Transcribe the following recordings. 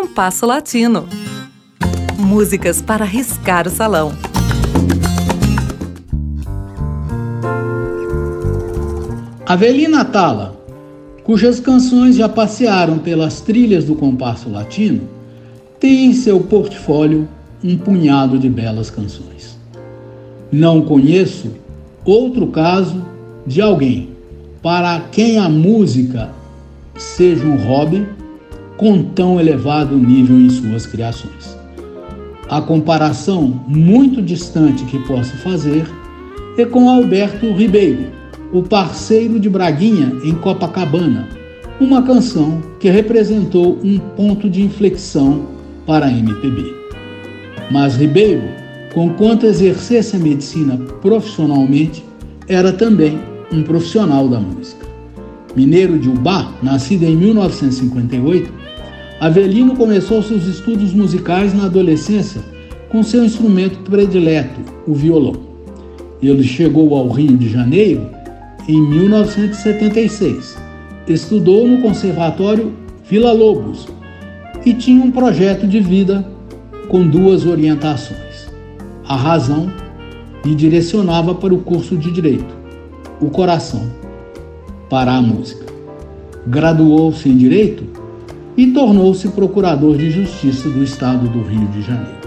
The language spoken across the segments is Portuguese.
Compasso Latino. Músicas para riscar o salão. Avelina Tala, cujas canções já passearam pelas trilhas do compasso latino, tem em seu portfólio um punhado de belas canções. Não conheço outro caso de alguém para quem a música seja um hobby com tão elevado nível em suas criações. A comparação muito distante que posso fazer é com Alberto Ribeiro, o parceiro de Braguinha em Copacabana, uma canção que representou um ponto de inflexão para a MPB. Mas Ribeiro, conquanto exercesse a medicina profissionalmente, era também um profissional da música. Mineiro de Ubá, nascido em 1958, Avelino começou seus estudos musicais na adolescência com seu instrumento predileto, o violão. Ele chegou ao Rio de Janeiro em 1976. Estudou no Conservatório Vila Lobos e tinha um projeto de vida com duas orientações. A razão e direcionava para o curso de Direito, o coração para a música. Graduou-se em Direito e tornou-se procurador de Justiça do Estado do Rio de Janeiro.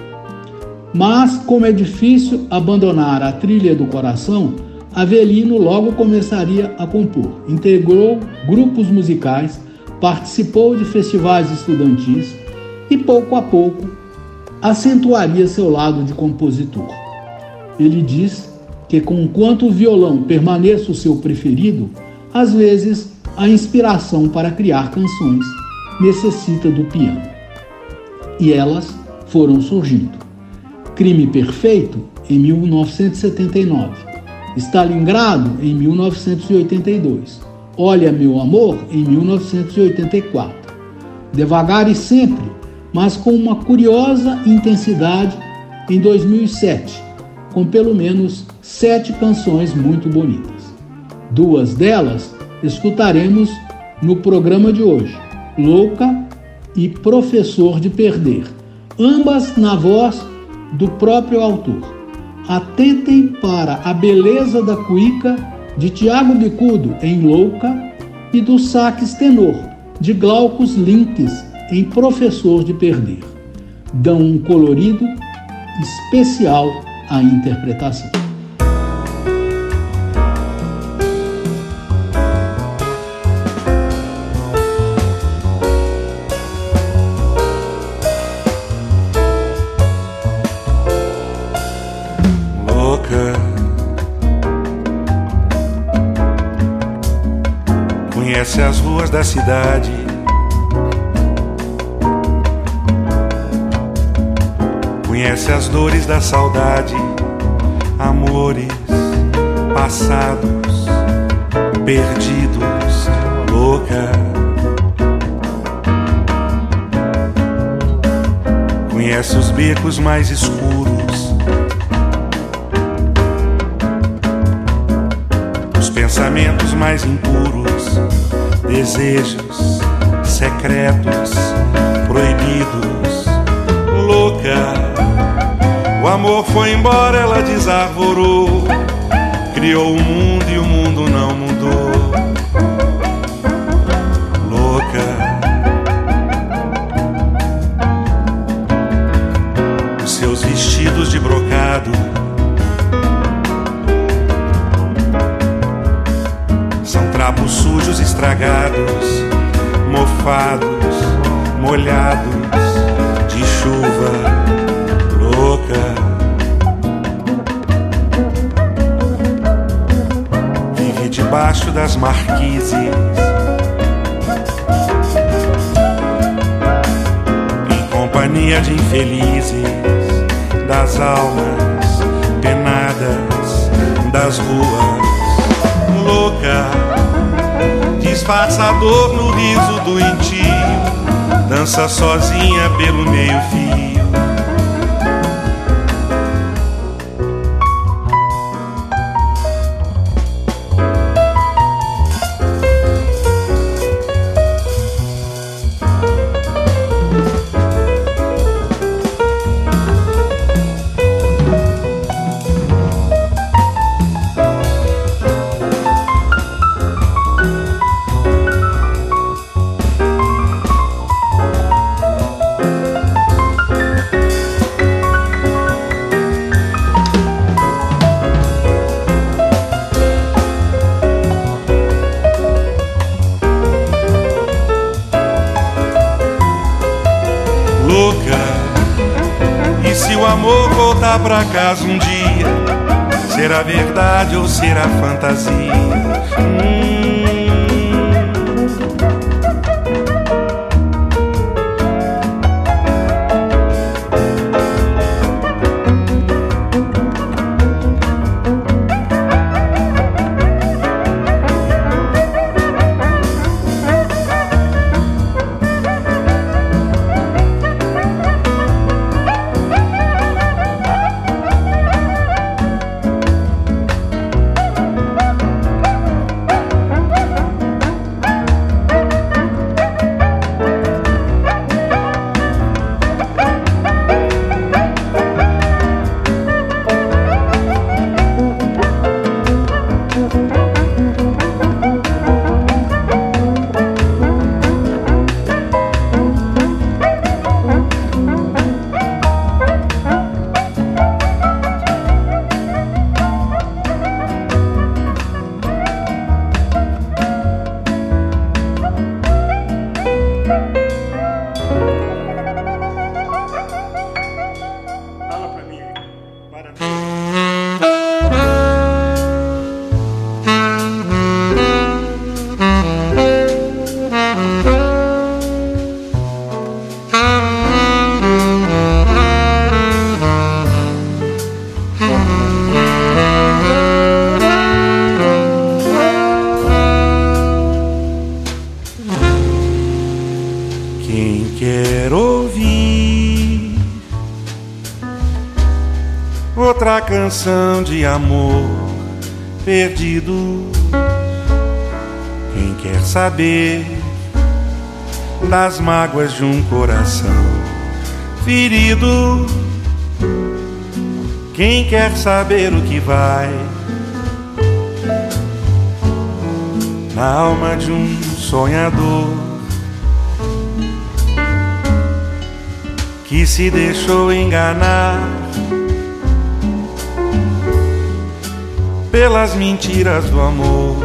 Mas, como é difícil abandonar a trilha do coração, Avelino logo começaria a compor. Integrou grupos musicais, participou de festivais estudantis e, pouco a pouco, acentuaria seu lado de compositor. Ele diz que, conquanto o violão permaneça o seu preferido, às vezes a inspiração para criar canções necessita do piano. E elas foram surgindo. Crime Perfeito, em 1979. Stalingrado, em 1982. Olha Meu Amor, em 1984. Devagar e Sempre, mas com uma curiosa intensidade, em 2007 com pelo menos sete canções muito bonitas. Duas delas escutaremos no programa de hoje: Louca e Professor de Perder, ambas na voz do próprio autor. Atentem para a beleza da cuíca de Tiago Bicudo em Louca e do sax tenor de Glaucus Links em Professor de Perder. Dão um colorido especial a interpretação. Conhece as ruas da cidade Conhece as dores da saudade, amores passados, perdidos, louca. Conhece os becos mais escuros, pensamentos mais impuros, desejos secretos, proibidos, louca. O amor foi embora, ela desarvorou. Criou o mundo e o mundo não mudou. Louca. Os seus vestidos de brocado sujos estragados, mofados, molhados de chuva louca. Vive debaixo das marquises. Em companhia de infelizes, das almas penadas das ruas. Louca, disfarça a dor no riso do intio, dança sozinha pelo meio-fio. O amor voltar pra casa um dia, será verdade ou será fantasia? Hum. Canção de amor perdido. Quem quer saber das mágoas de um coração ferido? Quem quer saber o que vai na alma de um sonhador que se deixou enganar? Pelas mentiras do amor.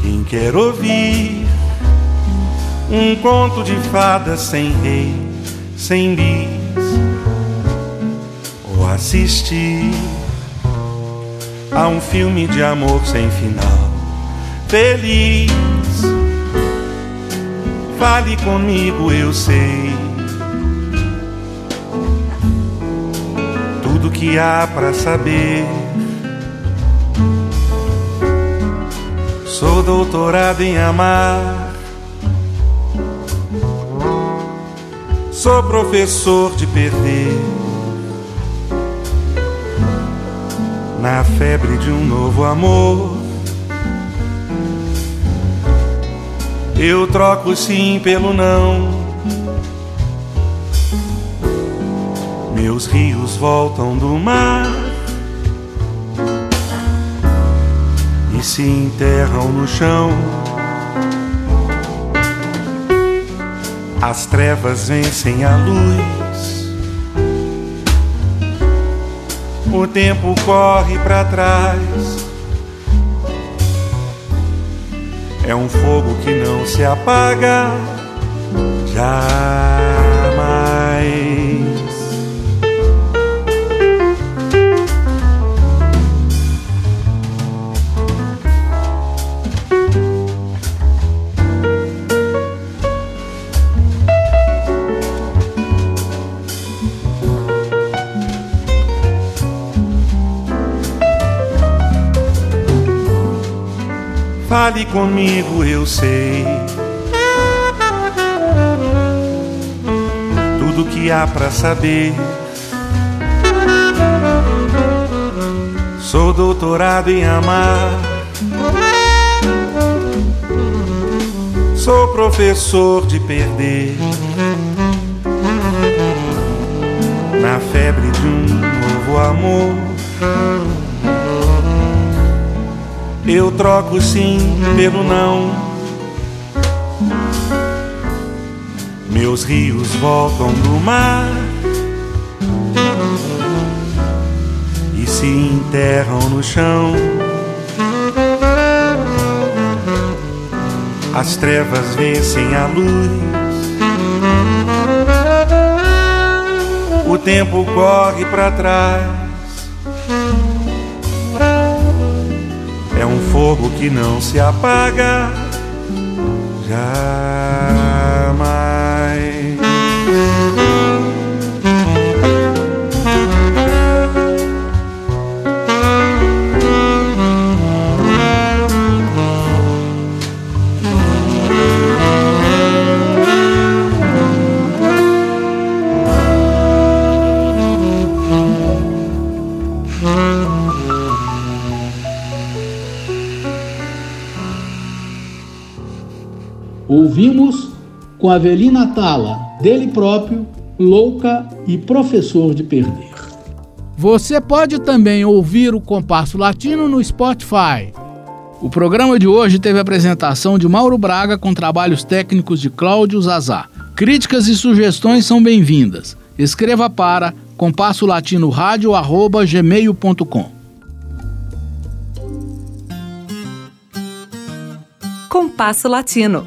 Quem quer ouvir um conto de fadas sem rei, sem bis, ou assistir a um filme de amor sem final, feliz. Fale comigo, eu sei que há para saber. Sou doutorado em amar. Sou professor de perder. Na febre de um novo amor. Eu troco sim pelo não. Meus rios voltam do mar e se enterram no chão. As trevas vencem a luz. O tempo corre para trás. É um fogo que não se apaga jamais. Fale comigo, eu sei. Tudo que há para saber. Sou doutorado em amar. Sou professor de perder. Na febre de um novo amor. Eu troco sim pelo não. Meus rios voltam do mar e se enterram no chão. As trevas vencem a luz. tempo corre para trás. Fogo que não se apaga jamais. Ouvimos com Avelina Tala, dele próprio, louca e professor de perder. Você pode também ouvir o Compasso Latino no Spotify. O programa de hoje teve a apresentação de Mauro Braga com trabalhos técnicos de Cláudio Zazá. Críticas e sugestões são bem-vindas. Escreva para compassolatinoradio.gmail.com Compasso Latino.